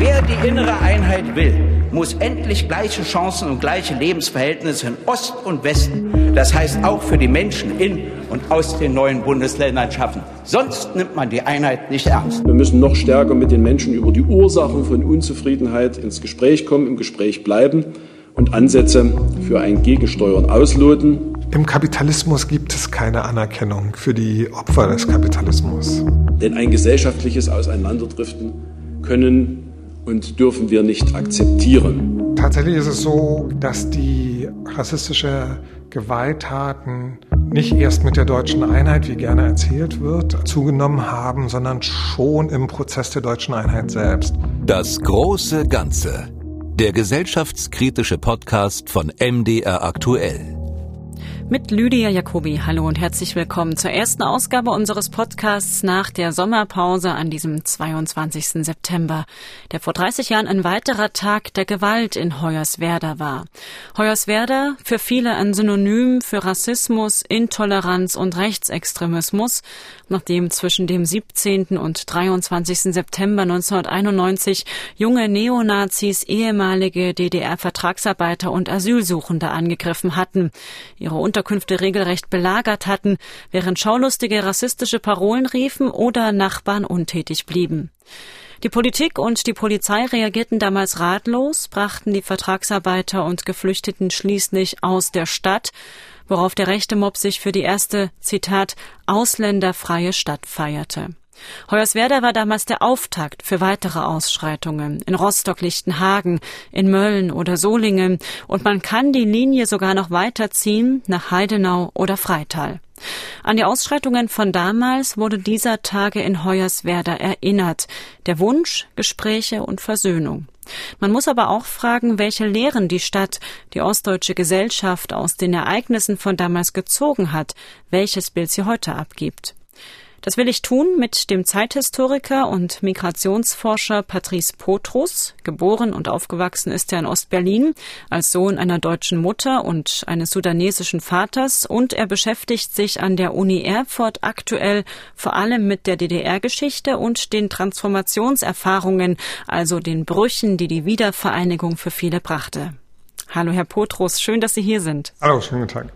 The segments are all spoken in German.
Wer die innere Einheit will, muss endlich gleiche Chancen und gleiche Lebensverhältnisse in Ost und Westen, das heißt auch für die Menschen in und aus den neuen Bundesländern schaffen. Sonst nimmt man die Einheit nicht ernst. Wir müssen noch stärker mit den Menschen über die Ursachen von Unzufriedenheit ins Gespräch kommen, im Gespräch bleiben und Ansätze für ein Gegensteuern ausloten. Im Kapitalismus gibt es keine Anerkennung für die Opfer des Kapitalismus. Denn ein gesellschaftliches Auseinanderdriften können und dürfen wir nicht akzeptieren. Tatsächlich ist es so, dass die rassistische Gewalttaten nicht erst mit der deutschen Einheit, wie gerne erzählt wird, zugenommen haben, sondern schon im Prozess der deutschen Einheit selbst. Das große Ganze. Der gesellschaftskritische Podcast von MDR aktuell mit Lydia Jacobi. Hallo und herzlich willkommen zur ersten Ausgabe unseres Podcasts nach der Sommerpause an diesem 22. September, der vor 30 Jahren ein weiterer Tag der Gewalt in Hoyerswerda war. Hoyerswerda für viele ein Synonym für Rassismus, Intoleranz und Rechtsextremismus, nachdem zwischen dem 17. und 23. September 1991 junge Neonazis ehemalige DDR-Vertragsarbeiter und Asylsuchende angegriffen hatten. Ihre Unterkünfte regelrecht belagert hatten, während schaulustige rassistische Parolen riefen oder Nachbarn untätig blieben. Die Politik und die Polizei reagierten damals ratlos, brachten die Vertragsarbeiter und Geflüchteten schließlich aus der Stadt, worauf der rechte Mob sich für die erste, Zitat, ausländerfreie Stadt feierte. Hoyerswerda war damals der Auftakt für weitere Ausschreitungen in Rostock-Lichtenhagen, in Mölln oder Solingen und man kann die Linie sogar noch weiterziehen nach Heidenau oder Freital. An die Ausschreitungen von damals wurde dieser Tage in Hoyerswerda erinnert. Der Wunsch, Gespräche und Versöhnung. Man muss aber auch fragen, welche Lehren die Stadt, die ostdeutsche Gesellschaft aus den Ereignissen von damals gezogen hat, welches Bild sie heute abgibt. Das will ich tun mit dem Zeithistoriker und Migrationsforscher Patrice Potrus. Geboren und aufgewachsen ist er in Ostberlin als Sohn einer deutschen Mutter und eines sudanesischen Vaters und er beschäftigt sich an der Uni Erfurt aktuell vor allem mit der DDR-Geschichte und den Transformationserfahrungen, also den Brüchen, die die Wiedervereinigung für viele brachte. Hallo, Herr Potrus, schön, dass Sie hier sind. Hallo, schönen guten Tag.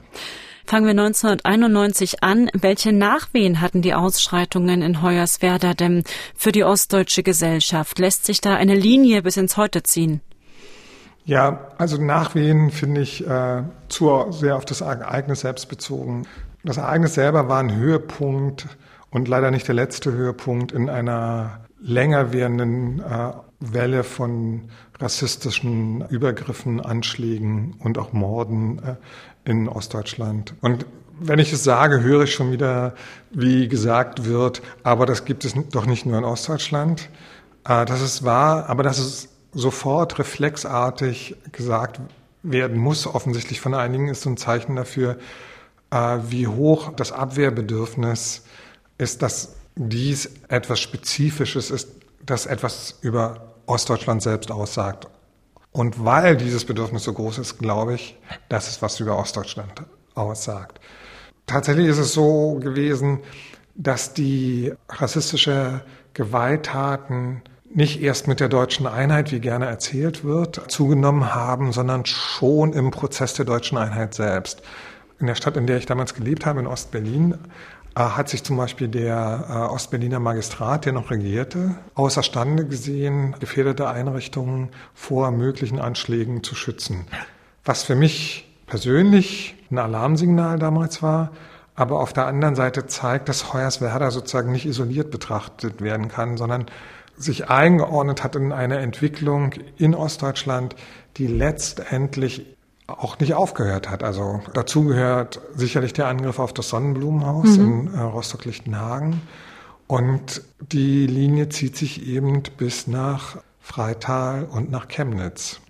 Fangen wir 1991 an. Welche Nachwehen hatten die Ausschreitungen in Hoyerswerda denn für die ostdeutsche Gesellschaft? Lässt sich da eine Linie bis ins Heute ziehen? Ja, also Nachwehen finde ich äh, zu sehr auf das Ereignis selbst bezogen. Das Ereignis selber war ein Höhepunkt und leider nicht der letzte Höhepunkt in einer länger währenden äh, Welle von rassistischen Übergriffen, Anschlägen und auch Morden äh, in Ostdeutschland. Und wenn ich es sage, höre ich schon wieder, wie gesagt wird, aber das gibt es doch nicht nur in Ostdeutschland. Äh, das ist wahr, aber dass es sofort reflexartig gesagt werden muss, offensichtlich von einigen, ist so ein Zeichen dafür, äh, wie hoch das Abwehrbedürfnis ist, dass dies etwas Spezifisches ist, das etwas über Ostdeutschland selbst aussagt. Und weil dieses Bedürfnis so groß ist, glaube ich, dass es was über Ostdeutschland aussagt. Tatsächlich ist es so gewesen, dass die rassistische Gewalttaten nicht erst mit der deutschen Einheit, wie gerne erzählt wird, zugenommen haben, sondern schon im Prozess der deutschen Einheit selbst. In der Stadt, in der ich damals gelebt habe, in Ostberlin, hat sich zum Beispiel der äh, Ostberliner Magistrat, der noch regierte, außerstande gesehen, gefährdete Einrichtungen vor möglichen Anschlägen zu schützen. Was für mich persönlich ein Alarmsignal damals war, aber auf der anderen Seite zeigt, dass Hoyerswerda sozusagen nicht isoliert betrachtet werden kann, sondern sich eingeordnet hat in eine Entwicklung in Ostdeutschland, die letztendlich auch nicht aufgehört hat. Also dazu gehört sicherlich der Angriff auf das Sonnenblumenhaus mhm. in äh, Rostock-Lichtenhagen. Und die Linie zieht sich eben bis nach Freital und nach Chemnitz.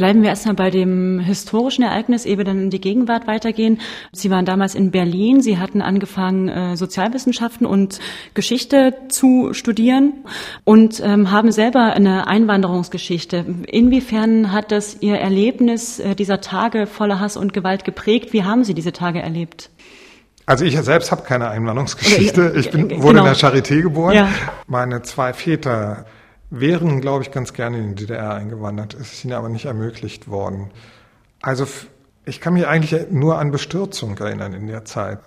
Bleiben wir erstmal bei dem historischen Ereignis, ehe wir dann in die Gegenwart weitergehen. Sie waren damals in Berlin. Sie hatten angefangen, äh, Sozialwissenschaften und Geschichte zu studieren und ähm, haben selber eine Einwanderungsgeschichte. Inwiefern hat das Ihr Erlebnis äh, dieser Tage voller Hass und Gewalt geprägt? Wie haben Sie diese Tage erlebt? Also ich selbst habe keine Einwanderungsgeschichte. Ich bin, wurde genau. in der Charité geboren. Ja. Meine zwei Väter wären, glaube ich, ganz gerne in die DDR eingewandert. Es ist ihnen aber nicht ermöglicht worden. Also ich kann mich eigentlich nur an Bestürzung erinnern in der Zeit,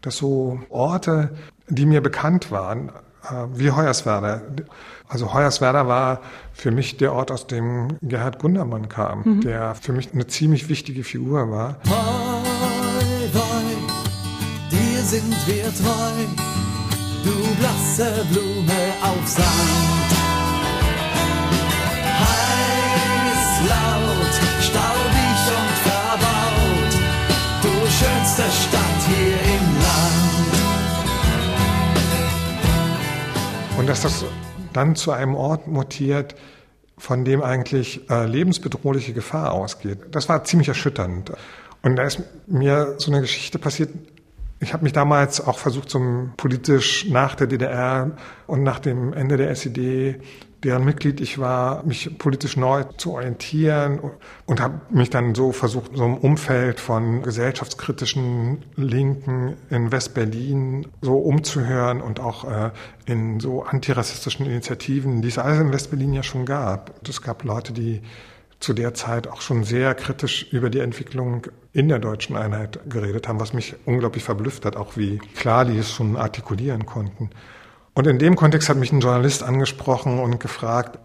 dass so Orte, die mir bekannt waren, äh, wie Hoyerswerda. Also Hoyerswerda war für mich der Ort, aus dem Gerhard Gundermann kam, mhm. der für mich eine ziemlich wichtige Figur war. Hoi, hoi, dir sind wir treu, du blasse Blume auf Sand. Staubig und verbaut, du schönste Stadt hier im Land. Und dass das dann zu einem Ort mutiert, von dem eigentlich äh, lebensbedrohliche Gefahr ausgeht. Das war ziemlich erschütternd. Und da ist mir so eine Geschichte passiert. Ich habe mich damals auch versucht, so politisch nach der DDR und nach dem Ende der SED deren Mitglied ich war, mich politisch neu zu orientieren und habe mich dann so versucht, so im Umfeld von gesellschaftskritischen Linken in West-Berlin so umzuhören und auch äh, in so antirassistischen Initiativen, die es alles in West-Berlin ja schon gab. Es gab Leute, die zu der Zeit auch schon sehr kritisch über die Entwicklung in der deutschen Einheit geredet haben, was mich unglaublich verblüfft hat, auch wie klar die es schon artikulieren konnten. Und in dem Kontext hat mich ein Journalist angesprochen und gefragt,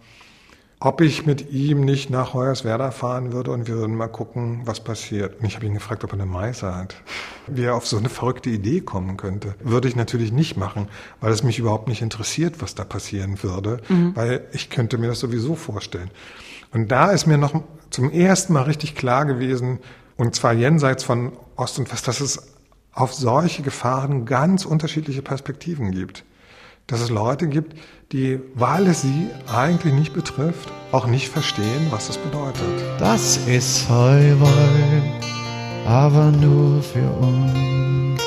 ob ich mit ihm nicht nach Hoyerswerda fahren würde und wir würden mal gucken, was passiert. Und ich habe ihn gefragt, ob er eine Meise hat. Wie er auf so eine verrückte Idee kommen könnte. Würde ich natürlich nicht machen, weil es mich überhaupt nicht interessiert, was da passieren würde, mhm. weil ich könnte mir das sowieso vorstellen. Und da ist mir noch zum ersten Mal richtig klar gewesen, und zwar jenseits von Ost und West, dass es auf solche Gefahren ganz unterschiedliche Perspektiven gibt dass es Leute gibt, die, weil es sie eigentlich nicht betrifft, auch nicht verstehen, was es bedeutet. Das ist Feuerwehr, aber nur für uns.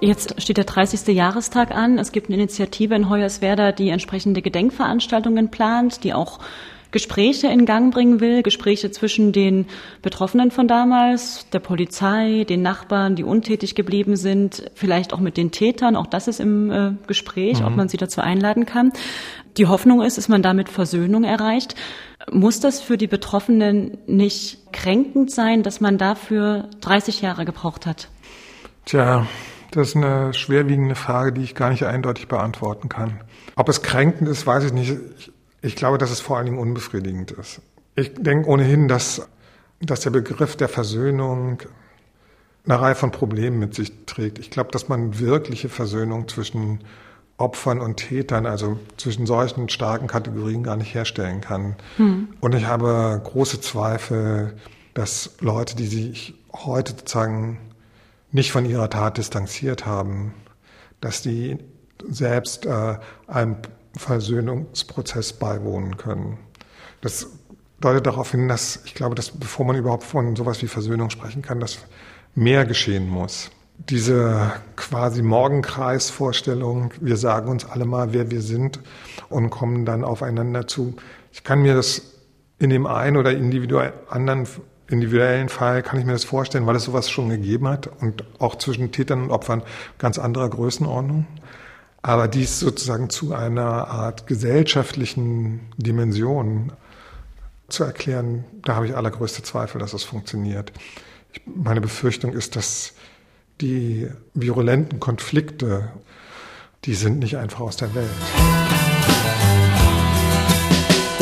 Jetzt steht der 30. Jahrestag an. Es gibt eine Initiative in Hoyerswerda, die entsprechende Gedenkveranstaltungen plant, die auch Gespräche in Gang bringen will, Gespräche zwischen den Betroffenen von damals, der Polizei, den Nachbarn, die untätig geblieben sind, vielleicht auch mit den Tätern, auch das ist im äh, Gespräch, mhm. ob man sie dazu einladen kann. Die Hoffnung ist, dass man damit Versöhnung erreicht. Muss das für die Betroffenen nicht kränkend sein, dass man dafür 30 Jahre gebraucht hat? Tja, das ist eine schwerwiegende Frage, die ich gar nicht eindeutig beantworten kann. Ob es kränkend ist, weiß ich nicht. Ich, ich glaube, dass es vor allen Dingen unbefriedigend ist. Ich denke ohnehin, dass, dass der Begriff der Versöhnung eine Reihe von Problemen mit sich trägt. Ich glaube, dass man wirkliche Versöhnung zwischen Opfern und Tätern, also zwischen solchen starken Kategorien gar nicht herstellen kann. Hm. Und ich habe große Zweifel, dass Leute, die sich heute sozusagen nicht von ihrer Tat distanziert haben, dass die selbst äh, einem Versöhnungsprozess beiwohnen können. Das deutet darauf hin, dass ich glaube, dass bevor man überhaupt von sowas wie Versöhnung sprechen kann, dass mehr geschehen muss. Diese quasi Morgenkreisvorstellung, wir sagen uns alle mal, wer wir sind und kommen dann aufeinander zu. Ich kann mir das in dem einen oder individuell anderen individuellen Fall kann ich mir das vorstellen, weil es sowas schon gegeben hat und auch zwischen Tätern und Opfern ganz anderer Größenordnung. Aber dies sozusagen zu einer Art gesellschaftlichen Dimension zu erklären, da habe ich allergrößte Zweifel, dass es funktioniert. Ich, meine Befürchtung ist, dass die virulenten Konflikte, die sind nicht einfach aus der Welt.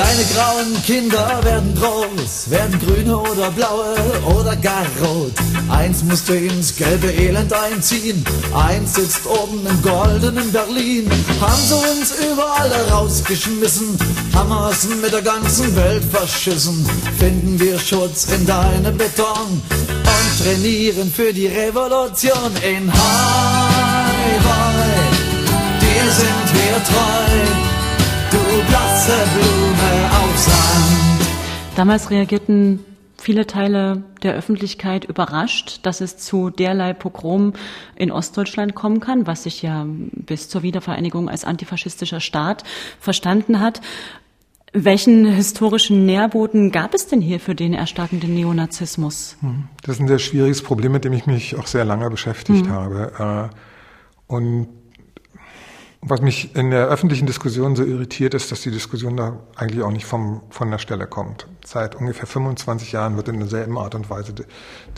Deine grauen Kinder werden groß, werden grüne oder blaue oder gar rot. Eins musst du ins gelbe Elend einziehen, eins sitzt oben im goldenen Berlin. Haben sie uns überall rausgeschmissen, haben es mit der ganzen Welt verschissen. Finden wir Schutz in deinem Beton und trainieren für die Revolution in Highway. Dir sind wir treu blasse Blume auf Sand. Damals reagierten viele Teile der Öffentlichkeit überrascht, dass es zu derlei Pogrom in Ostdeutschland kommen kann, was sich ja bis zur Wiedervereinigung als antifaschistischer Staat verstanden hat. Welchen historischen Nährboden gab es denn hier für den erstarkenden Neonazismus? Hm, das ist ein sehr schwieriges Problem, mit dem ich mich auch sehr lange beschäftigt mhm. habe. Äh, und Was mich in der öffentlichen Diskussion so irritiert, ist, dass die Diskussion da eigentlich auch nicht vom, von der Stelle kommt. Seit ungefähr 25 Jahren wird in derselben Art und Weise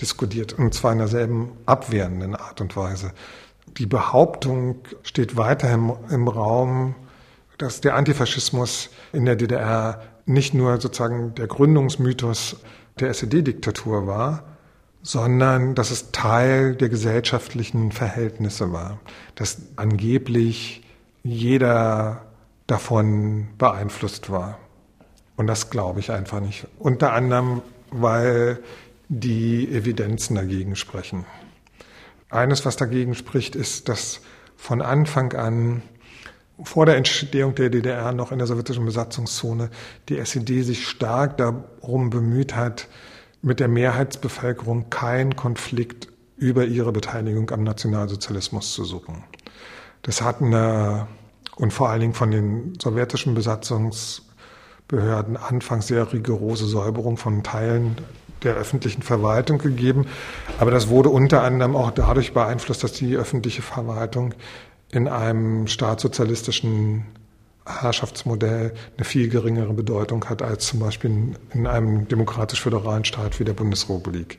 diskutiert, und zwar in derselben abwehrenden Art und Weise. Die Behauptung steht weiter im, im Raum, dass der Antifaschismus in der DDR nicht nur sozusagen der Gründungsmythos der SED-Diktatur war, sondern dass es Teil der gesellschaftlichen Verhältnisse war, dass angeblich jeder davon beeinflusst war. Und das glaube ich einfach nicht. Unter anderem, weil die Evidenzen dagegen sprechen. Eines, was dagegen spricht, ist, dass von Anfang an vor der Entstehung der DDR noch in der sowjetischen Besatzungszone die SED sich stark darum bemüht hat, mit der Mehrheitsbevölkerung keinen Konflikt über ihre Beteiligung am Nationalsozialismus zu suchen. Das hat eine, und vor allen Dingen von den sowjetischen Besatzungsbehörden anfangs sehr rigorose Säuberung von Teilen der öffentlichen Verwaltung gegeben. Aber das wurde unter anderem auch dadurch beeinflusst, dass die öffentliche Verwaltung in einem staatssozialistischen Herrschaftsmodell eine viel geringere Bedeutung hat als zum Beispiel in einem demokratisch-föderalen Staat wie der Bundesrepublik,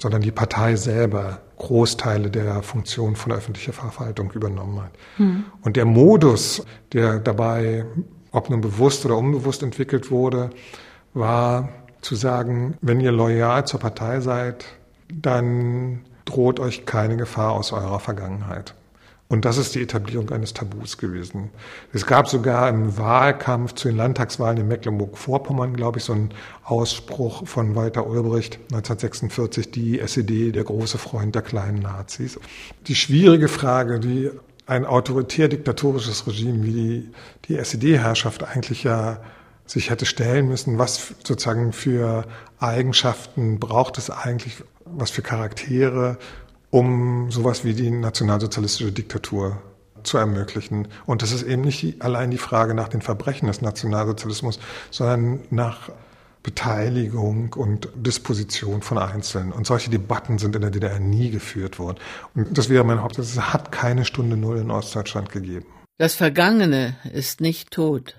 sondern die Partei selber Großteile der Funktion von öffentlicher Verwaltung übernommen hat. Mhm. Und der Modus, der dabei, ob nun bewusst oder unbewusst entwickelt wurde, war zu sagen, wenn ihr loyal zur Partei seid, dann droht euch keine Gefahr aus eurer Vergangenheit. Und das ist die Etablierung eines Tabus gewesen. Es gab sogar im Wahlkampf zu den Landtagswahlen in Mecklenburg-Vorpommern, glaube ich, so einen Ausspruch von Walter Ulbricht 1946, die SED, der große Freund der kleinen Nazis. Die schwierige Frage, die ein autoritär-diktatorisches Regime wie die, die SED-Herrschaft eigentlich ja sich hätte stellen müssen, was sozusagen für Eigenschaften braucht es eigentlich, was für Charaktere, um sowas wie die nationalsozialistische Diktatur zu ermöglichen. Und das ist eben nicht allein die Frage nach den Verbrechen des Nationalsozialismus, sondern nach Beteiligung und Disposition von Einzelnen. Und solche Debatten sind in der DDR nie geführt worden. Und das wäre mein Hauptsatz. Es hat keine Stunde Null in Ostdeutschland gegeben. Das Vergangene ist nicht tot.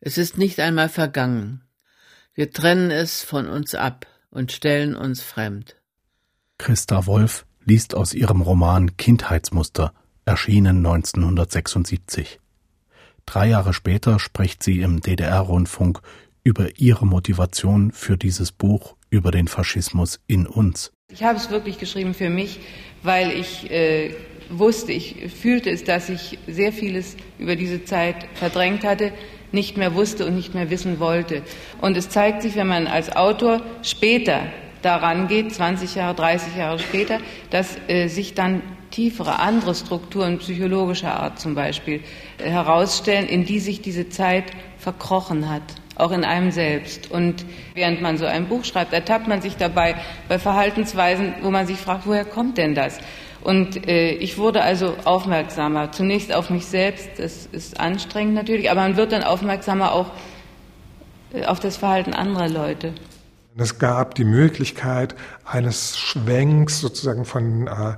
Es ist nicht einmal vergangen. Wir trennen es von uns ab und stellen uns fremd. Christa Wolf liest aus ihrem Roman Kindheitsmuster, erschienen 1976. Drei Jahre später spricht sie im DDR-Rundfunk über ihre Motivation für dieses Buch über den Faschismus in uns. Ich habe es wirklich geschrieben für mich, weil ich äh, wusste, ich fühlte es, dass ich sehr vieles über diese Zeit verdrängt hatte, nicht mehr wusste und nicht mehr wissen wollte. Und es zeigt sich, wenn man als Autor später daran geht, 20 Jahre, 30 Jahre später, dass äh, sich dann tiefere, andere Strukturen psychologischer Art zum Beispiel äh, herausstellen, in die sich diese Zeit verkrochen hat, auch in einem selbst. Und während man so ein Buch schreibt, ertappt man sich dabei bei Verhaltensweisen, wo man sich fragt, woher kommt denn das? Und äh, ich wurde also aufmerksamer, zunächst auf mich selbst, das ist anstrengend natürlich, aber man wird dann aufmerksamer auch äh, auf das Verhalten anderer Leute. Es gab die Möglichkeit eines Schwenks sozusagen von, äh,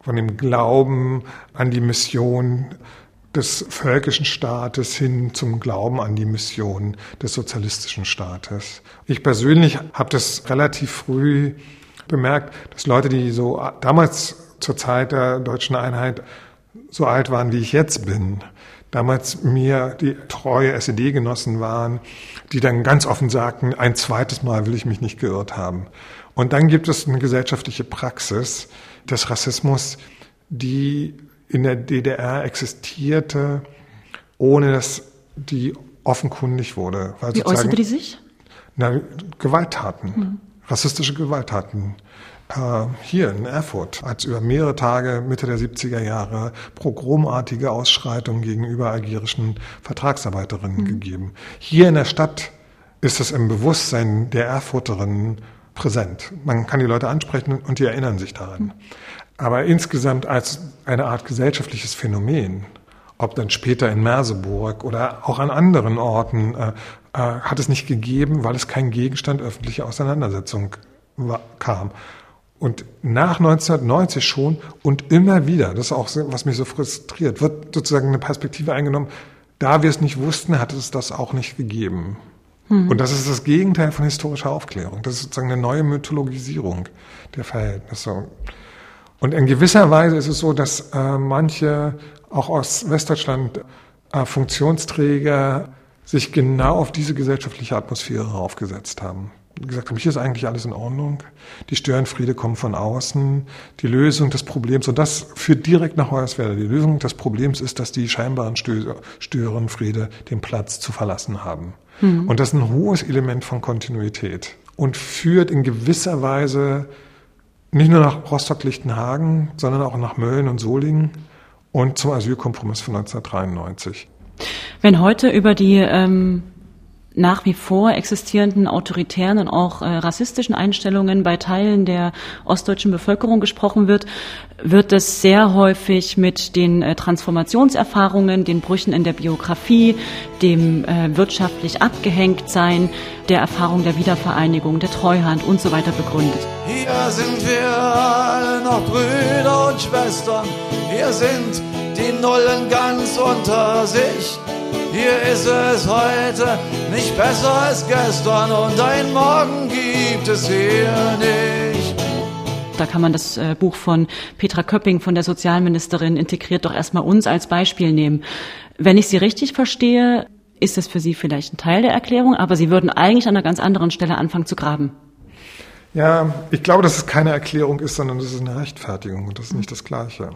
von dem Glauben an die Mission des völkischen Staates hin zum Glauben an die Mission des sozialistischen Staates. Ich persönlich habe das relativ früh bemerkt, dass Leute, die so damals zur Zeit der deutschen Einheit so alt waren, wie ich jetzt bin, damals mir die treue SED-Genossen waren, die dann ganz offen sagten, ein zweites Mal will ich mich nicht geirrt haben. Und dann gibt es eine gesellschaftliche Praxis des Rassismus, die in der DDR existierte, ohne dass die offenkundig wurde. Weil Wie äußerte die sich? Na, Gewalttaten, mhm. rassistische Gewalttaten hier in Erfurt hat es über mehrere Tage Mitte der 70er Jahre pogromartige Ausschreitungen gegenüber algerischen Vertragsarbeiterinnen mhm. gegeben. Hier in der Stadt ist es im Bewusstsein der Erfurterinnen präsent. Man kann die Leute ansprechen und die erinnern sich daran. Mhm. Aber insgesamt als eine Art gesellschaftliches Phänomen, ob dann später in Merseburg oder auch an anderen Orten, äh, äh, hat es nicht gegeben, weil es kein Gegenstand öffentlicher Auseinandersetzung war, kam. Und nach 1990 schon und immer wieder, das ist auch, was mich so frustriert, wird sozusagen eine Perspektive eingenommen, da wir es nicht wussten, hat es das auch nicht gegeben. Mhm. Und das ist das Gegenteil von historischer Aufklärung. Das ist sozusagen eine neue Mythologisierung der Verhältnisse. Und in gewisser Weise ist es so, dass äh, manche auch aus Westdeutschland äh, Funktionsträger sich genau auf diese gesellschaftliche Atmosphäre aufgesetzt haben. Gesagt haben, hier ist eigentlich alles in Ordnung. Die Störenfriede kommen von außen. Die Lösung des Problems, und das führt direkt nach Hoyerswerda, die Lösung des Problems ist, dass die scheinbaren Störenfriede den Platz zu verlassen haben. Mhm. Und das ist ein hohes Element von Kontinuität und führt in gewisser Weise nicht nur nach Rostock-Lichtenhagen, sondern auch nach Mölln und Solingen und zum Asylkompromiss von 1993. Wenn heute über die ähm, nach wie vor existierenden autoritären und auch äh, rassistischen Einstellungen bei Teilen der ostdeutschen Bevölkerung gesprochen wird, wird es sehr häufig mit den äh, Transformationserfahrungen, den Brüchen in der Biografie, dem äh, wirtschaftlich abgehängt sein, der Erfahrung der Wiedervereinigung, der Treuhand und so weiter begründet. Hier sind wir alle noch Brüder und Schwestern, hier sind die Nullen ganz unter sich. Hier ist es heute nicht besser als gestern und ein Morgen gibt es hier nicht. Da kann man das äh, Buch von Petra Köpping, von der Sozialministerin, integriert doch erstmal uns als Beispiel nehmen. Wenn ich Sie richtig verstehe, ist es für Sie vielleicht ein Teil der Erklärung, aber Sie würden eigentlich an einer ganz anderen Stelle anfangen zu graben. Ja, ich glaube, dass es keine Erklärung ist, sondern es ist eine Rechtfertigung und das ist nicht das Gleiche.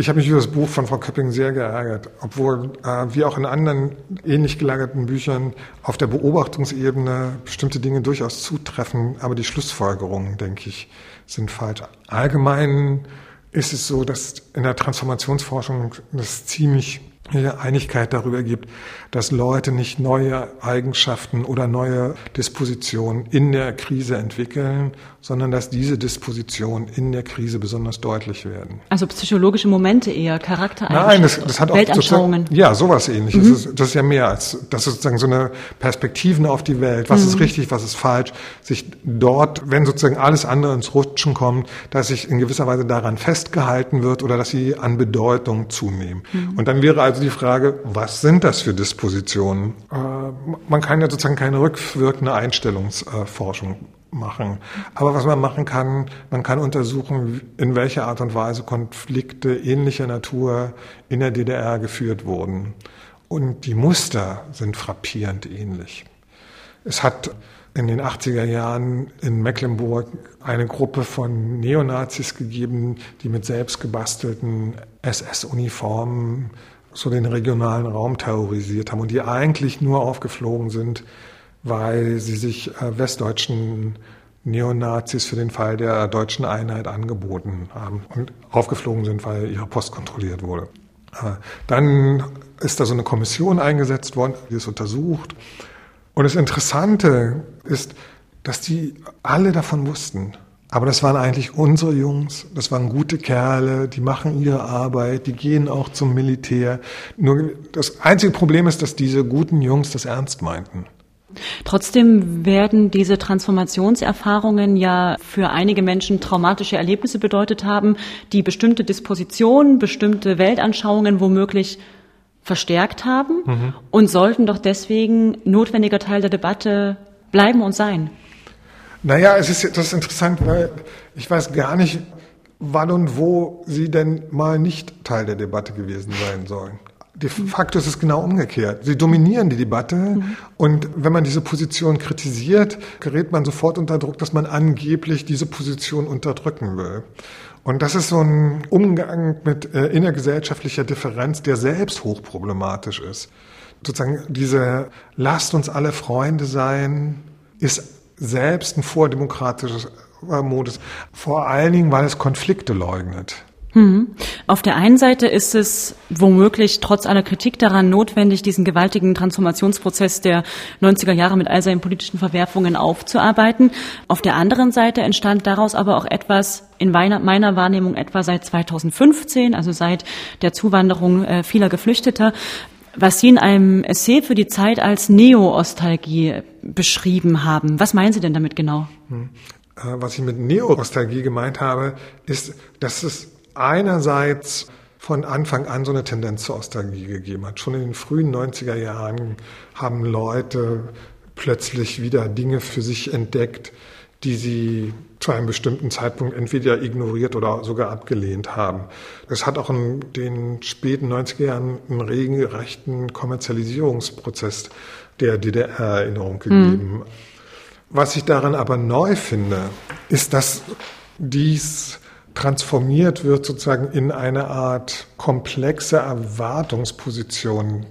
Ich habe mich über das Buch von Frau Köpping sehr geärgert, obwohl äh, wie auch in anderen ähnlich gelagerten Büchern auf der Beobachtungsebene bestimmte Dinge durchaus zutreffen, aber die Schlussfolgerungen, denke ich, sind falsch. Allgemein ist es so, dass in der Transformationsforschung das ziemlich Einigkeit darüber gibt, dass Leute nicht neue Eigenschaften oder neue Dispositionen in der Krise entwickeln, sondern dass diese Dispositionen in der Krise besonders deutlich werden. Also psychologische Momente eher, Charaktereigenschaften, Nein, das, das hat auch Weltanschauungen. Ja, sowas ähnliches. Mhm. Das, ist, das, ist, ja mehr als, das ist sozusagen so eine Perspektiven auf die Welt. Was mhm. ist richtig, was ist falsch? Sich dort, wenn sozusagen alles andere ins Rutschen kommt, dass sich in gewisser Weise daran festgehalten wird oder dass sie an Bedeutung zunehmen. Mhm. Und dann wäre also die Frage, was sind das für Dispositionen? Äh, man kann ja sozusagen keine rückwirkende Einstellungsforschung machen. Aber was man machen kann, man kann untersuchen, in welcher Art und Weise Konflikte ähnlicher Natur in der DDR geführt wurden. Und die Muster sind frappierend ähnlich. Es hat in den 80er Jahren in Mecklenburg eine Gruppe von Neonazis gegeben, die mit selbstgebastelten SS-Uniformen so den regionalen Raum terrorisiert haben und die eigentlich nur aufgeflogen sind, weil sie sich äh, westdeutschen Neonazis für den Fall der deutschen Einheit angeboten haben und aufgeflogen sind, weil ihre Post kontrolliert wurde. Äh, dann ist da so eine Kommission eingesetzt worden, die es untersucht. Und das Interessante ist, dass die alle davon wussten. Aber das waren eigentlich unsere Jungs, das waren gute Kerle, die machen ihre Arbeit, die gehen auch zum Militär. Nur das einzige Problem ist, dass diese guten Jungs das ernst meinten. Trotzdem werden diese Transformationserfahrungen ja für einige Menschen traumatische Erlebnisse bedeutet haben, die bestimmte Dispositionen, bestimmte Weltanschauungen womöglich verstärkt haben mhm. und sollten doch deswegen notwendiger Teil der Debatte bleiben und sein. Naja, es ist, das ist interessant, weil ich weiß gar nicht, wann und wo sie denn mal nicht Teil der Debatte gewesen sein sollen. De facto ist es genau umgekehrt. Sie dominieren die Debatte mhm. und wenn man diese Position kritisiert, gerät man sofort unter Druck, dass man angeblich diese Position unterdrücken will. Und das ist so ein Umgang mit äh, innergesellschaftlicher Differenz, der selbst hochproblematisch ist. Sozusagen diese Lasst uns alle Freunde sein, ist selbst ein vordemokratisches Modus. Vor allen Dingen, weil es Konflikte leugnet. Mhm. Auf der einen Seite ist es womöglich trotz aller Kritik daran notwendig, diesen gewaltigen Transformationsprozess der 90er Jahre mit all seinen politischen Verwerfungen aufzuarbeiten. Auf der anderen Seite entstand daraus aber auch etwas in meiner Wahrnehmung etwa seit 2015, also seit der Zuwanderung äh, vieler Geflüchteter, was Sie in einem Essay für die Zeit als Neo-Ostalgie beschrieben haben. Was meinen Sie denn damit genau? Hm. was ich mit Neonostalgie gemeint habe, ist, dass es einerseits von Anfang an so eine Tendenz zur Nostalgie gegeben hat. Schon in den frühen 90er Jahren haben Leute plötzlich wieder Dinge für sich entdeckt, die sie zu einem bestimmten Zeitpunkt entweder ignoriert oder sogar abgelehnt haben. Es hat auch in den späten 90er Jahren einen regelrechten Kommerzialisierungsprozess der DDR-Erinnerung mhm. gegeben. Mhm. Was ich daran aber neu finde, ist, dass dies transformiert wird sozusagen in eine Art komplexe Erwartungsposition,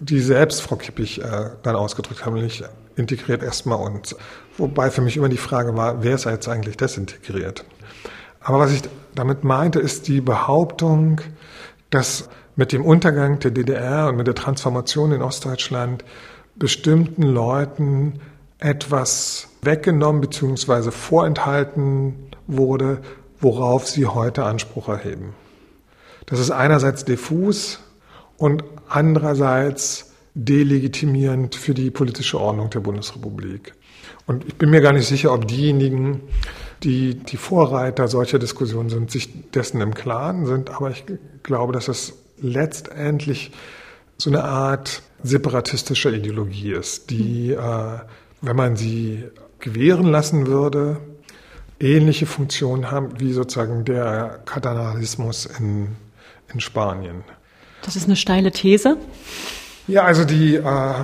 die selbst Frau Kippich äh, dann ausgedrückt haben, nämlich integriert erstmal uns. Wobei für mich immer die Frage war, wer ist jetzt eigentlich desintegriert? Aber was ich damit meinte, ist die Behauptung, dass mit dem Untergang der DDR und mit der Transformation in Ostdeutschland bestimmten Leuten etwas weggenommen bzw. vorenthalten wurde, worauf sie heute Anspruch erheben. Das ist einerseits diffus und andererseits delegitimierend für die politische Ordnung der Bundesrepublik. Und ich bin mir gar nicht sicher, ob diejenigen, die die Vorreiter solcher Diskussionen sind, sich dessen im Klaren sind. Aber ich glaube, dass es letztendlich so eine Art separatistischer Ideologie ist, die, äh, wenn man sie gewähren lassen würde, ähnliche Funktionen haben wie sozusagen der Katarismus in, in Spanien. Das ist eine steile These. Ja, also die, äh,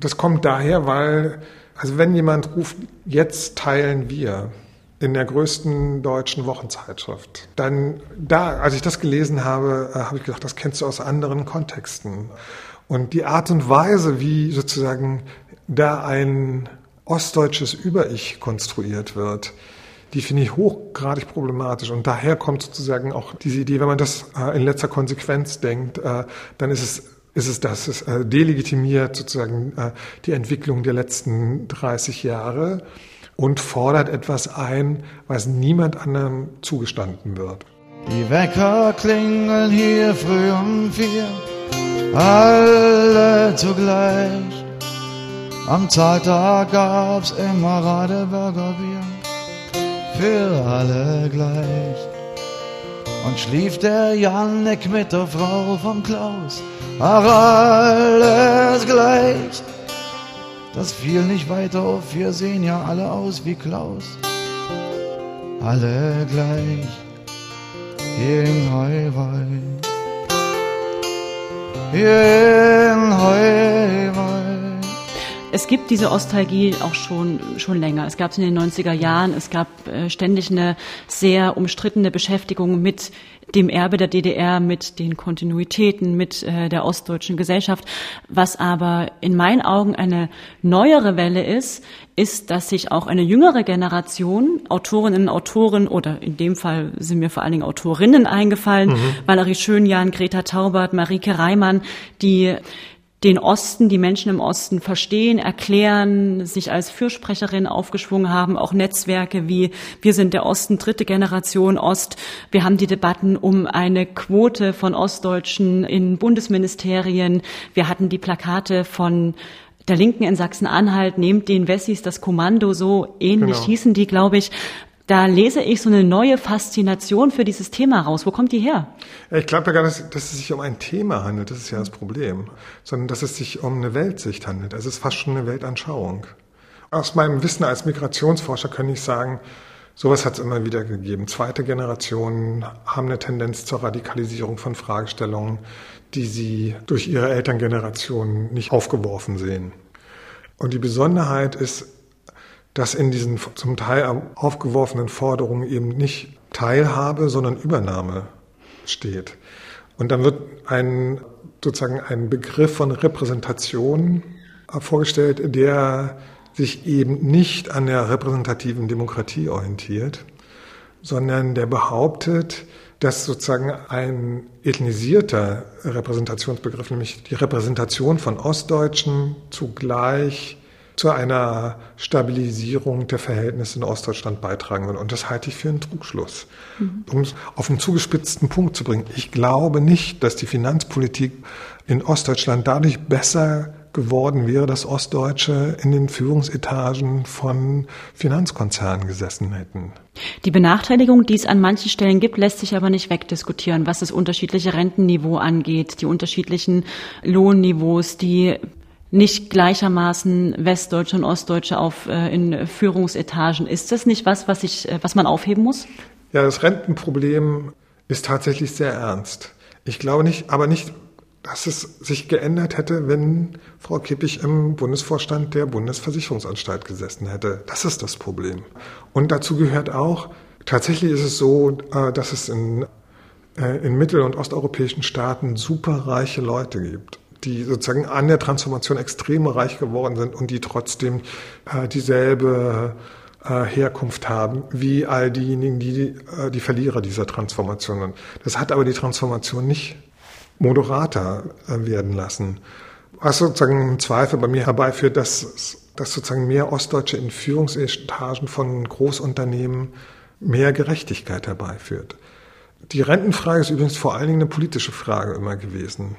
das kommt daher, weil, also wenn jemand ruft, jetzt teilen wir in der größten deutschen Wochenzeitschrift, dann da, als ich das gelesen habe, äh, habe ich gedacht, das kennst du aus anderen Kontexten. Und die Art und Weise, wie sozusagen da ein ostdeutsches Über-Ich konstruiert wird, die finde ich hochgradig problematisch. Und daher kommt sozusagen auch diese Idee, wenn man das äh, in letzter Konsequenz denkt, äh, dann ist es ist es das, es äh, delegitimiert sozusagen äh, die Entwicklung der letzten 30 Jahre und fordert etwas ein, was niemand anderem zugestanden wird. Die Wecker klingeln hier früh um vier, alle zugleich. Am Zahltag gab's immer Radeberger für alle gleich. Und schlief der Jannik mit der Frau vom Klaus, ach alles gleich. Das fiel nicht weiter auf, wir sehen ja alle aus wie Klaus. Alle gleich, in Heuwei, in Heuwei. Es gibt diese Ostalgie auch schon, schon länger. Es gab es in den 90er Jahren. Es gab äh, ständig eine sehr umstrittene Beschäftigung mit dem Erbe der DDR, mit den Kontinuitäten, mit äh, der ostdeutschen Gesellschaft. Was aber in meinen Augen eine neuere Welle ist, ist, dass sich auch eine jüngere Generation, Autorinnen, Autoren oder in dem Fall sind mir vor allen Dingen Autorinnen eingefallen, mhm. Valerie Schönjan, Greta Taubert, Marike Reimann, die den Osten, die Menschen im Osten verstehen, erklären, sich als Fürsprecherin aufgeschwungen haben, auch Netzwerke wie Wir sind der Osten, dritte Generation Ost. Wir haben die Debatten um eine Quote von Ostdeutschen in Bundesministerien. Wir hatten die Plakate von der Linken in Sachsen-Anhalt, nehmt den Wessis das Kommando, so ähnlich genau. hießen die, glaube ich da lese ich so eine neue Faszination für dieses Thema raus. Wo kommt die her? Ich glaube ja gar nicht, dass es sich um ein Thema handelt, das ist ja das Problem, sondern dass es sich um eine Weltsicht handelt. Es ist fast schon eine Weltanschauung. Aus meinem Wissen als Migrationsforscher kann ich sagen, sowas hat es immer wieder gegeben. Zweite Generationen haben eine Tendenz zur Radikalisierung von Fragestellungen, die sie durch ihre Elterngeneration nicht aufgeworfen sehen. Und die Besonderheit ist, dass in diesen zum Teil aufgeworfenen Forderungen eben nicht Teilhabe, sondern Übernahme steht. Und dann wird ein, sozusagen ein Begriff von Repräsentation vorgestellt, der sich eben nicht an der repräsentativen Demokratie orientiert, sondern der behauptet, dass sozusagen ein ethnisierter Repräsentationsbegriff, nämlich die Repräsentation von Ostdeutschen zugleich zu einer Stabilisierung der Verhältnisse in Ostdeutschland beitragen will. Und das halte ich für einen Trugschluss. Mhm. Um es auf einen zugespitzten Punkt zu bringen. Ich glaube nicht, dass die Finanzpolitik in Ostdeutschland dadurch besser geworden wäre, dass Ostdeutsche in den Führungsetagen von Finanzkonzernen gesessen hätten. Die Benachteiligung, die es an manchen Stellen gibt, lässt sich aber nicht wegdiskutieren, was das unterschiedliche Rentenniveau angeht, die unterschiedlichen Lohnniveaus, die nicht gleichermaßen Westdeutsche und Ostdeutsche auf, äh, in Führungsetagen. Ist das nicht was, was, ich, äh, was man aufheben muss? Ja, das Rentenproblem ist tatsächlich sehr ernst. Ich glaube nicht, aber nicht, dass es sich geändert hätte, wenn Frau Kippich im Bundesvorstand der Bundesversicherungsanstalt gesessen hätte. Das ist das Problem. Und dazu gehört auch, tatsächlich ist es so, äh, dass es in, in mittel- und osteuropäischen Staaten superreiche Leute gibt die sozusagen an der Transformation extrem reich geworden sind und die trotzdem äh, dieselbe äh, Herkunft haben wie all diejenigen, die äh, die Verlierer dieser Transformation sind. Das hat aber die Transformation nicht moderater äh, werden lassen. Was sozusagen einen Zweifel bei mir herbeiführt, dass, dass sozusagen mehr Ostdeutsche in Führungsetagen von Großunternehmen mehr Gerechtigkeit herbeiführt. Die Rentenfrage ist übrigens vor allen Dingen eine politische Frage immer gewesen.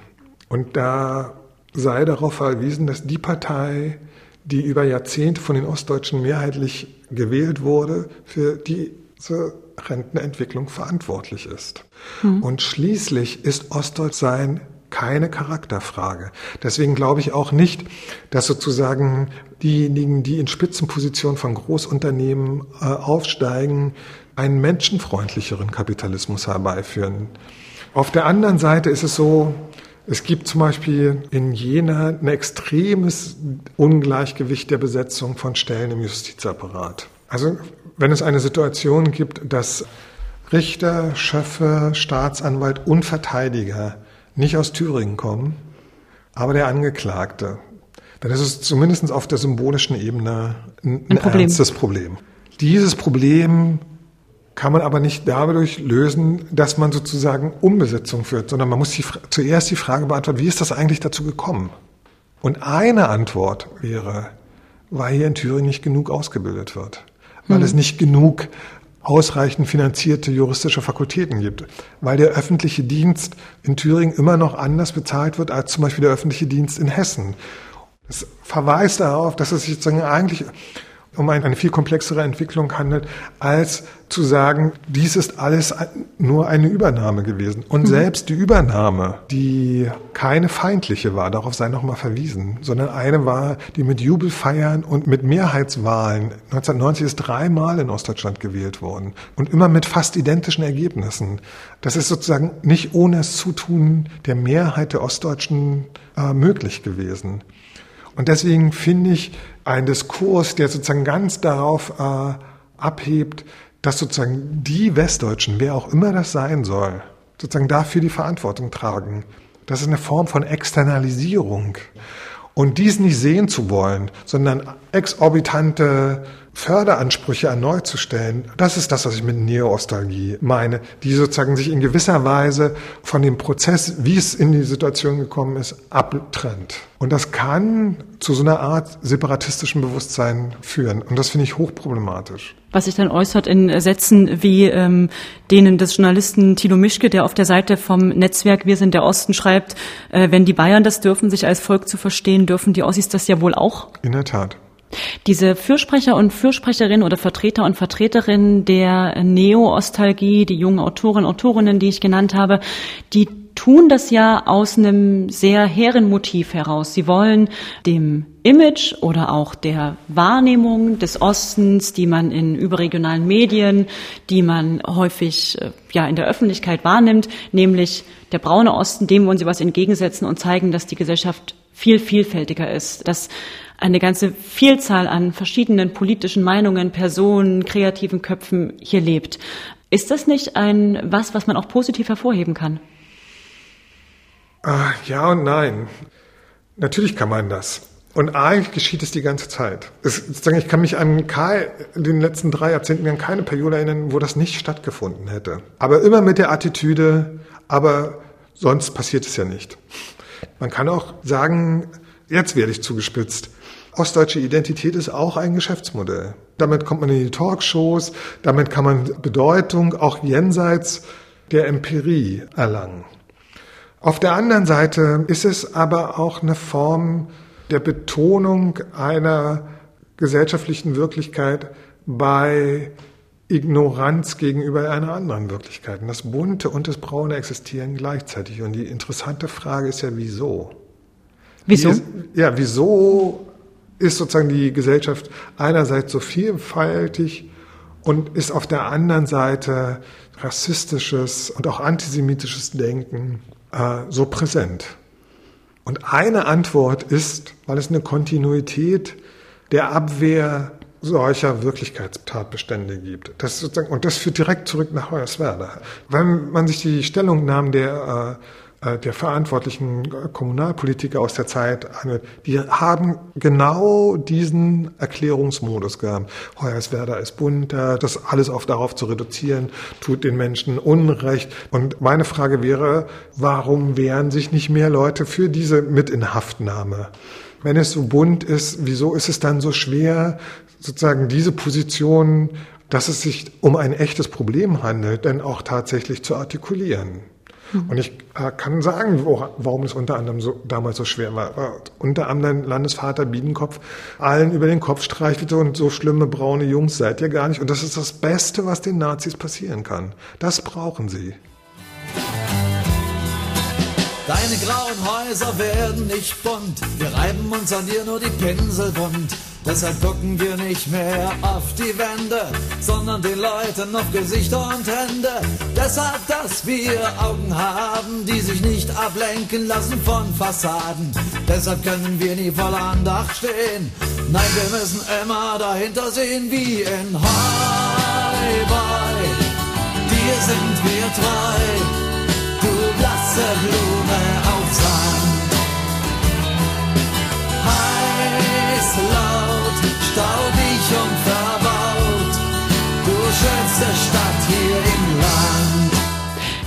Und da sei darauf verwiesen, dass die Partei, die über Jahrzehnte von den Ostdeutschen mehrheitlich gewählt wurde, für diese Rentenentwicklung verantwortlich ist. Hm. Und schließlich ist Ostdeutschsein keine Charakterfrage. Deswegen glaube ich auch nicht, dass sozusagen diejenigen, die in Spitzenpositionen von Großunternehmen äh, aufsteigen, einen menschenfreundlicheren Kapitalismus herbeiführen. Auf der anderen Seite ist es so, es gibt zum Beispiel in Jena ein extremes Ungleichgewicht der Besetzung von Stellen im Justizapparat. Also wenn es eine Situation gibt, dass Richter, Schöffe, Staatsanwalt und Verteidiger nicht aus Thüringen kommen, aber der Angeklagte, dann ist es zumindest auf der symbolischen Ebene ein, ein, Problem. ernstes Problem. Dieses Problem kann man aber nicht dadurch lösen, dass man sozusagen Umbesetzung führt, sondern man muss die, zuerst die Frage beantworten, wie ist das eigentlich dazu gekommen? Und eine Antwort wäre, weil hier in Thüringen nicht genug ausgebildet wird, weil hm. es nicht genug ausreichend finanzierte juristische Fakultäten gibt, weil der öffentliche Dienst in Thüringen immer noch anders bezahlt wird als zum Beispiel der öffentliche Dienst in Hessen. Das verweist darauf, dass es sich sozusagen eigentlich um eine viel komplexere Entwicklung handelt, als zu sagen, dies ist alles nur eine Übernahme gewesen. Und mhm. selbst die Übernahme, die keine feindliche war, darauf sei nochmal verwiesen, sondern eine war, die mit Jubelfeiern und mit Mehrheitswahlen, 1990 ist dreimal in Ostdeutschland gewählt worden und immer mit fast identischen Ergebnissen. Das ist sozusagen nicht ohne das Zutun der Mehrheit der Ostdeutschen äh, möglich gewesen. Und deswegen finde ich einen Diskurs, der sozusagen ganz darauf äh, abhebt, dass sozusagen die Westdeutschen, wer auch immer das sein soll, sozusagen dafür die Verantwortung tragen. Das ist eine Form von Externalisierung. Und dies nicht sehen zu wollen, sondern exorbitante Förderansprüche erneut zu stellen, das ist das, was ich mit Neo-Ostalgie meine, die sozusagen sich in gewisser Weise von dem Prozess, wie es in die Situation gekommen ist, abtrennt. Und das kann zu so einer Art separatistischen Bewusstsein führen. Und das finde ich hochproblematisch. Was sich dann äußert in Sätzen wie ähm, denen des Journalisten Thilo Mischke, der auf der Seite vom Netzwerk Wir sind der Osten schreibt, äh, wenn die Bayern das dürfen, sich als Volk zu verstehen, dürfen die Ossis das ja wohl auch. In der Tat. Diese Fürsprecher und Fürsprecherinnen oder Vertreter und Vertreterinnen der Neo-Ostalgie, die jungen Autoren, Autorinnen, die ich genannt habe, die tun das ja aus einem sehr hehren Motiv heraus. Sie wollen dem Image oder auch der Wahrnehmung des Ostens, die man in überregionalen Medien, die man häufig äh, ja in der Öffentlichkeit wahrnimmt, nämlich der braune Osten, dem wollen sie was entgegensetzen und zeigen, dass die Gesellschaft viel vielfältiger ist, dass eine ganze Vielzahl an verschiedenen politischen Meinungen, Personen, kreativen Köpfen hier lebt. Ist das nicht ein was, was man auch positiv hervorheben kann? Ah, ja und nein. Natürlich kann man das. Und eigentlich geschieht es die ganze Zeit. Es, ich kann mich an Karl den letzten drei Jahrzehnten an keine Periode erinnern, wo das nicht stattgefunden hätte. Aber immer mit der Attitüde, aber sonst passiert es ja nicht. Man kann auch sagen, jetzt werde ich zugespitzt. Ostdeutsche Identität ist auch ein Geschäftsmodell. Damit kommt man in die Talkshows, damit kann man Bedeutung auch jenseits der Empirie erlangen. Auf der anderen Seite ist es aber auch eine Form der Betonung einer gesellschaftlichen Wirklichkeit bei Ignoranz gegenüber einer anderen Wirklichkeit. Und das Bunte und das Braune existieren gleichzeitig. Und die interessante Frage ist ja, wieso? Wieso? Ist, ja, wieso ist sozusagen die Gesellschaft einerseits so vielfältig und ist auf der anderen Seite rassistisches und auch antisemitisches Denken äh, so präsent? Und eine Antwort ist, weil es eine Kontinuität der Abwehr solcher Wirklichkeitstatbestände gibt. Das sozusagen, und das führt direkt zurück nach Hoyerswerda. Wenn man sich die Stellungnahmen der, äh, der verantwortlichen Kommunalpolitiker aus der Zeit die haben genau diesen Erklärungsmodus gehabt. Hoyerswerda ist bunter, das alles auf darauf zu reduzieren, tut den Menschen Unrecht. Und meine Frage wäre, warum wehren sich nicht mehr Leute für diese Mitinhaftnahme? wenn es so bunt ist, wieso ist es dann so schwer, sozusagen diese Position, dass es sich um ein echtes Problem handelt, denn auch tatsächlich zu artikulieren? Mhm. Und ich äh, kann sagen, wo, warum es unter anderem so, damals so schwer war. war. Unter anderem Landesvater Biedenkopf allen über den Kopf streichelte und so schlimme braune Jungs seid ihr gar nicht. Und das ist das Beste, was den Nazis passieren kann. Das brauchen sie. Deine grauen Häuser werden nicht bunt, wir reiben uns an dir nur die Pinsel bunt. Deshalb gucken wir nicht mehr auf die Wände, sondern den Leuten auf Gesichter und Hände. Deshalb, dass wir Augen haben, die sich nicht ablenken lassen von Fassaden. Deshalb können wir nie voller Andacht stehen. Nein, wir müssen immer dahinter sehen wie in Hi Boy. Dir sind wir treu blasse Blume auf Sand. Heiß, laut, staubig und verbaut, du schönste Stadt hier im Land.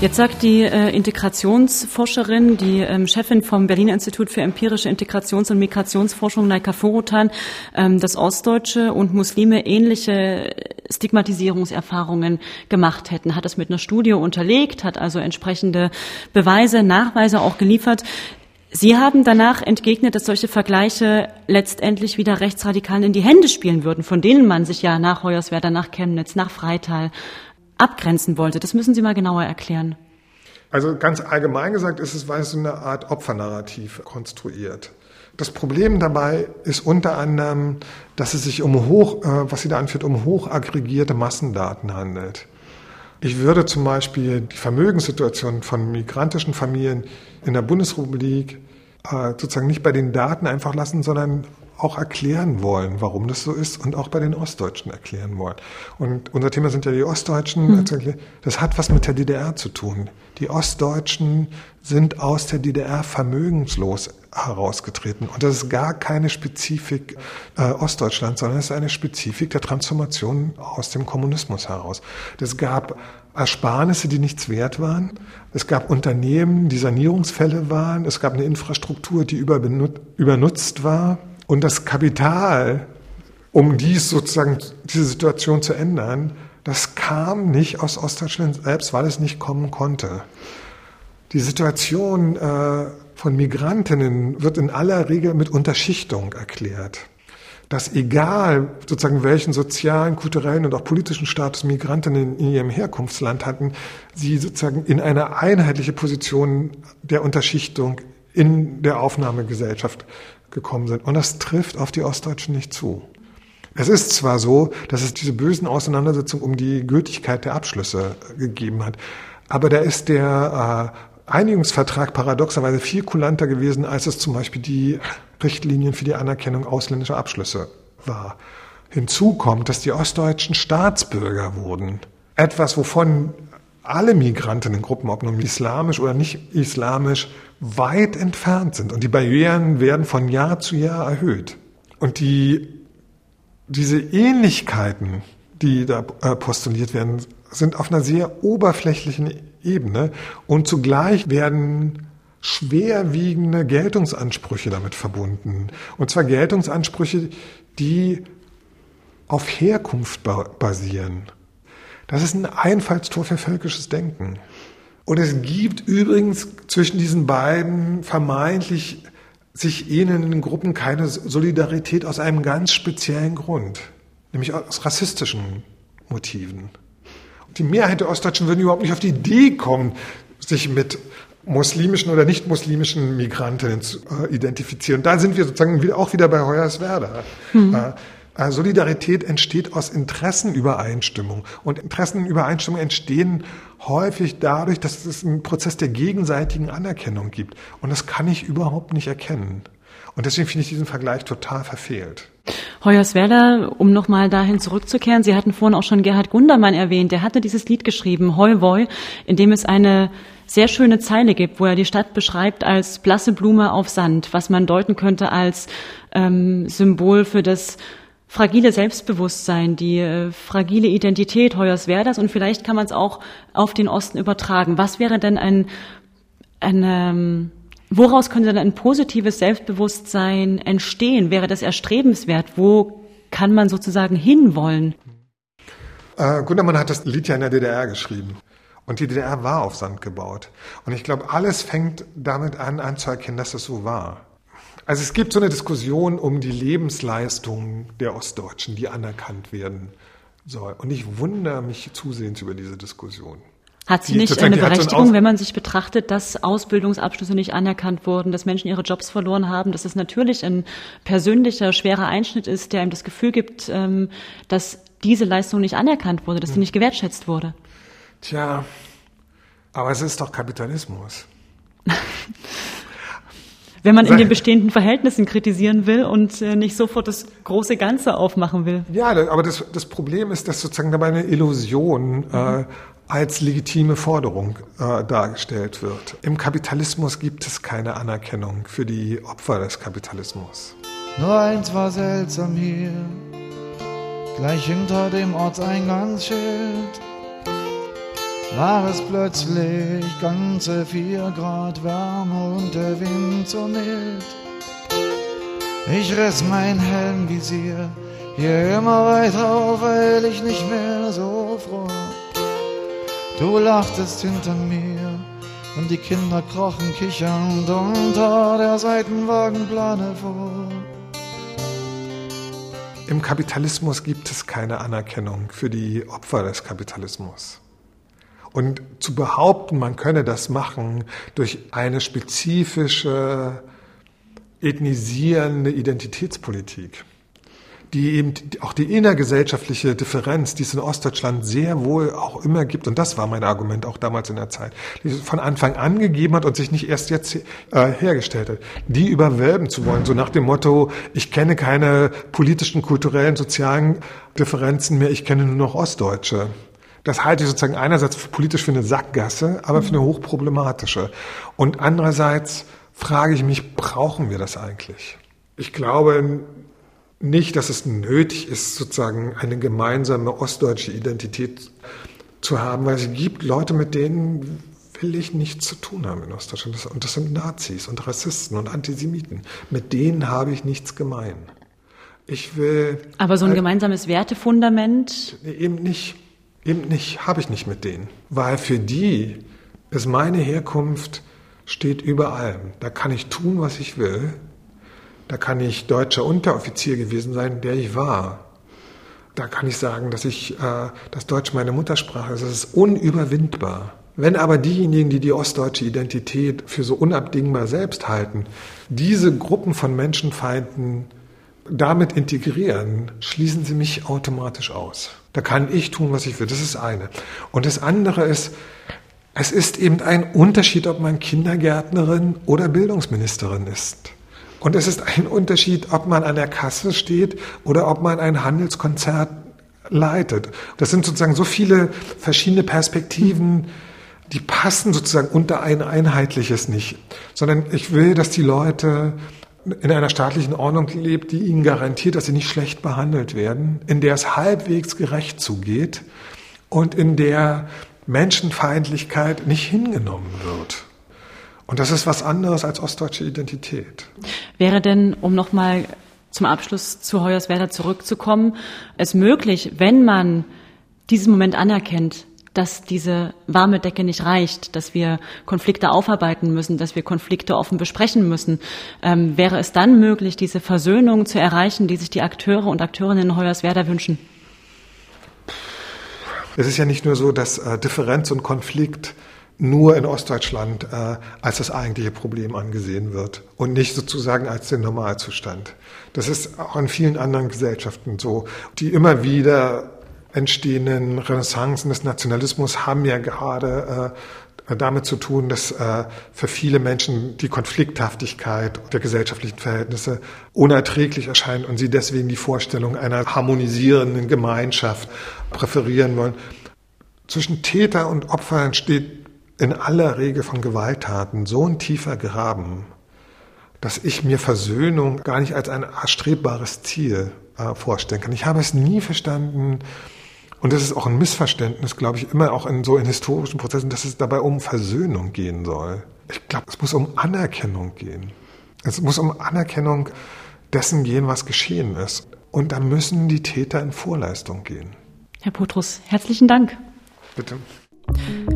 Jetzt sagt die äh, Integrationsforscherin, die ähm, Chefin vom Berliner Institut für empirische Integrations- und Migrationsforschung, Naika Forotan, ähm, dass Ostdeutsche und Muslime ähnliche Stigmatisierungserfahrungen gemacht hätten. Hat das mit einer Studie unterlegt, hat also entsprechende Beweise, Nachweise auch geliefert. Sie haben danach entgegnet, dass solche Vergleiche letztendlich wieder Rechtsradikalen in die Hände spielen würden, von denen man sich ja nach Hoyerswerda, nach Chemnitz, nach Freital abgrenzen wollte. Das müssen Sie mal genauer erklären. Also ganz allgemein gesagt ist es, weil es so eine Art Opfernarrativ konstruiert. Das Problem dabei ist unter anderem, dass es sich um hoch, äh, was sie da anführt, um hoch aggregierte Massendaten handelt. Ich würde zum Beispiel die Vermögenssituation von migrantischen Familien in der Bundesrepublik äh, sozusagen nicht bei den Daten einfach lassen, sondern auch erklären wollen, warum das so ist und auch bei den Ostdeutschen erklären wollen. Und unser Thema sind ja die Ostdeutschen. Mhm. Das hat was mit der DDR zu tun. Die Ostdeutschen sind aus der DDR vermögenslos herausgetreten. Und das ist gar keine Spezifik äh, Ostdeutschlands, sondern es ist eine Spezifik der Transformation aus dem Kommunismus heraus. Es gab Ersparnisse, die nichts wert waren. Es gab Unternehmen, die Sanierungsfälle waren. Es gab eine Infrastruktur, die übernutzt war. Und das Kapital, um dies sozusagen, diese Situation zu ändern, das kam nicht aus Ostdeutschland selbst, weil es nicht kommen konnte. Die Situation äh, von Migrantinnen wird in aller Regel mit Unterschichtung erklärt. Dass egal sozusagen welchen sozialen, kulturellen und auch politischen Status Migrantinnen in ihrem Herkunftsland hatten, sie sozusagen in eine einheitliche Position der Unterschichtung in der Aufnahmegesellschaft gekommen sind. Und das trifft auf die Ostdeutschen nicht zu. Es ist zwar so, dass es diese bösen Auseinandersetzungen um die Gültigkeit der Abschlüsse gegeben hat, aber da ist der äh, Einigungsvertrag paradoxerweise viel kulanter gewesen, als es zum Beispiel die Richtlinien für die Anerkennung ausländischer Abschlüsse war. Hinzu kommt, dass die Ostdeutschen Staatsbürger wurden. Etwas, wovon alle Migrantinnengruppen, ob nun islamisch oder nicht islamisch, weit entfernt sind. Und die Barrieren werden von Jahr zu Jahr erhöht. Und die, diese Ähnlichkeiten, die da äh, postuliert werden, sind auf einer sehr oberflächlichen Ebene. Und zugleich werden schwerwiegende Geltungsansprüche damit verbunden. Und zwar Geltungsansprüche, die auf Herkunft basieren. Das ist ein Einfallstor für völkisches Denken. Und es gibt übrigens zwischen diesen beiden vermeintlich sich ähnelnden Gruppen keine Solidarität aus einem ganz speziellen Grund, nämlich aus rassistischen Motiven. Die Mehrheit der Ostdeutschen würden überhaupt nicht auf die Idee kommen, sich mit muslimischen oder nicht muslimischen Migrantinnen zu äh, identifizieren. Da sind wir sozusagen auch wieder bei Hoyerswerda. Mhm. Äh, äh, Solidarität entsteht aus Interessenübereinstimmung. Und Interessenübereinstimmung entstehen häufig dadurch, dass es einen Prozess der gegenseitigen Anerkennung gibt. Und das kann ich überhaupt nicht erkennen. Und deswegen finde ich diesen Vergleich total verfehlt. Hoyerswerda, um nochmal dahin zurückzukehren, Sie hatten vorhin auch schon Gerhard Gundermann erwähnt, der hatte dieses Lied geschrieben, Hoi Voi, in dem es eine sehr schöne Zeile gibt, wo er die Stadt beschreibt als blasse Blume auf Sand, was man deuten könnte als ähm, Symbol für das fragile Selbstbewusstsein, die äh, fragile Identität Hoyerswerdas und vielleicht kann man es auch auf den Osten übertragen. Was wäre denn ein, ein ähm, woraus könnte denn ein positives Selbstbewusstsein entstehen? Wäre das erstrebenswert? Wo kann man sozusagen hinwollen? Äh, Gundermann hat das Lied ja in der DDR geschrieben. Und die DDR war auf Sand gebaut. Und ich glaube, alles fängt damit an, anzuerkennen, dass es so war. Also es gibt so eine Diskussion um die Lebensleistungen der Ostdeutschen, die anerkannt werden soll. Und ich wundere mich zusehends über diese Diskussion. Hat sie nicht eine Berechtigung, wenn man sich betrachtet, dass Ausbildungsabschlüsse nicht anerkannt wurden, dass Menschen ihre Jobs verloren haben, dass es natürlich ein persönlicher, schwerer Einschnitt ist, der ihm das Gefühl gibt, ähm, dass diese Leistung nicht anerkannt wurde, dass sie hm. nicht gewertschätzt wurde? Tja, aber es ist doch Kapitalismus. Wenn man in den bestehenden Verhältnissen kritisieren will und äh, nicht sofort das große Ganze aufmachen will. Ja, aber das, das Problem ist, dass sozusagen dabei eine Illusion äh, als legitime Forderung äh, dargestellt wird. Im Kapitalismus gibt es keine Anerkennung für die Opfer des Kapitalismus. Nur eins war seltsam hier, gleich hinter dem Ortseingangsschild war es plötzlich ganze vier Grad Wärme und der Wind so mild. Ich riss mein Helmvisier hier immer weiter auf, weil ich nicht mehr so froh. Du lachtest hinter mir und die Kinder krochen kichernd unter der Seitenwagenplane vor. Im Kapitalismus gibt es keine Anerkennung für die Opfer des Kapitalismus. Und zu behaupten, man könne das machen durch eine spezifische ethnisierende Identitätspolitik, die eben auch die innergesellschaftliche Differenz, die es in Ostdeutschland sehr wohl auch immer gibt, und das war mein Argument auch damals in der Zeit, die es von Anfang an gegeben hat und sich nicht erst jetzt äh, hergestellt hat, die überwölben zu wollen, so nach dem Motto, ich kenne keine politischen, kulturellen, sozialen Differenzen mehr, ich kenne nur noch Ostdeutsche. Das halte ich sozusagen einerseits politisch für eine Sackgasse, aber für eine hochproblematische. Und andererseits frage ich mich, brauchen wir das eigentlich? Ich glaube nicht, dass es nötig ist, sozusagen eine gemeinsame ostdeutsche Identität zu haben, weil es gibt Leute, mit denen will ich nichts zu tun haben in Ostdeutschland. Und das sind Nazis und Rassisten und Antisemiten. Mit denen habe ich nichts gemein. Ich will. Aber so ein halt, gemeinsames Wertefundament? Eben nicht. Eben nicht, habe ich nicht mit denen. Weil für die ist meine Herkunft steht über allem. Da kann ich tun, was ich will. Da kann ich deutscher Unteroffizier gewesen sein, der ich war. Da kann ich sagen, dass ich, äh, dass Deutsch meine Muttersprache ist. Das ist unüberwindbar. Wenn aber diejenigen, die die ostdeutsche Identität für so unabdingbar selbst halten, diese Gruppen von Menschenfeinden damit integrieren, schließen sie mich automatisch aus. Da kann ich tun, was ich will. Das ist eine. Und das andere ist, es ist eben ein Unterschied, ob man Kindergärtnerin oder Bildungsministerin ist. Und es ist ein Unterschied, ob man an der Kasse steht oder ob man ein Handelskonzert leitet. Das sind sozusagen so viele verschiedene Perspektiven, die passen sozusagen unter ein einheitliches nicht, sondern ich will, dass die Leute in einer staatlichen Ordnung lebt, die ihnen garantiert, dass sie nicht schlecht behandelt werden, in der es halbwegs gerecht zugeht und in der Menschenfeindlichkeit nicht hingenommen wird. Und das ist was anderes als ostdeutsche Identität. Wäre denn, um nochmal zum Abschluss zu Hoyerswerda zurückzukommen, es möglich, wenn man diesen Moment anerkennt, dass diese warme Decke nicht reicht, dass wir Konflikte aufarbeiten müssen, dass wir Konflikte offen besprechen müssen. Ähm, wäre es dann möglich, diese Versöhnung zu erreichen, die sich die Akteure und Akteurinnen in Hoyerswerda wünschen? Es ist ja nicht nur so, dass äh, Differenz und Konflikt nur in Ostdeutschland äh, als das eigentliche Problem angesehen wird und nicht sozusagen als den Normalzustand. Das ist auch in vielen anderen Gesellschaften so, die immer wieder entstehenden Renaissancen des Nationalismus haben ja gerade äh, damit zu tun, dass äh, für viele Menschen die Konflikthaftigkeit der gesellschaftlichen Verhältnisse unerträglich erscheint und sie deswegen die Vorstellung einer harmonisierenden Gemeinschaft präferieren wollen. Zwischen Täter und Opfer entsteht in aller Regel von Gewalttaten so ein tiefer Graben, dass ich mir Versöhnung gar nicht als ein erstrebbares Ziel äh, vorstellen kann. Ich habe es nie verstanden, und das ist auch ein Missverständnis, glaube ich, immer auch in so in historischen Prozessen, dass es dabei um Versöhnung gehen soll. Ich glaube, es muss um Anerkennung gehen. Es muss um Anerkennung dessen gehen, was geschehen ist. Und da müssen die Täter in Vorleistung gehen. Herr Potrus, herzlichen Dank. Bitte.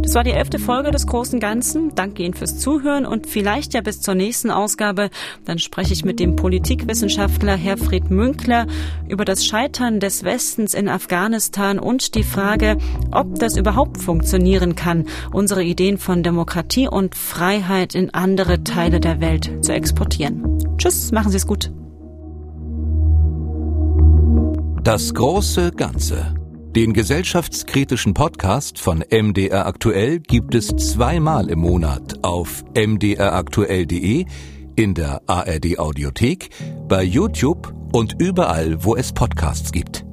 Das war die elfte Folge des Großen Ganzen. Danke Ihnen fürs Zuhören und vielleicht ja bis zur nächsten Ausgabe. Dann spreche ich mit dem Politikwissenschaftler Herfried Münkler über das Scheitern des Westens in Afghanistan und die Frage, ob das überhaupt funktionieren kann, unsere Ideen von Demokratie und Freiheit in andere Teile der Welt zu exportieren. Tschüss, machen Sie es gut. Das große Ganze. Den gesellschaftskritischen Podcast von MDR Aktuell gibt es zweimal im Monat auf mdraktuell.de, in der ARD Audiothek, bei YouTube und überall, wo es Podcasts gibt.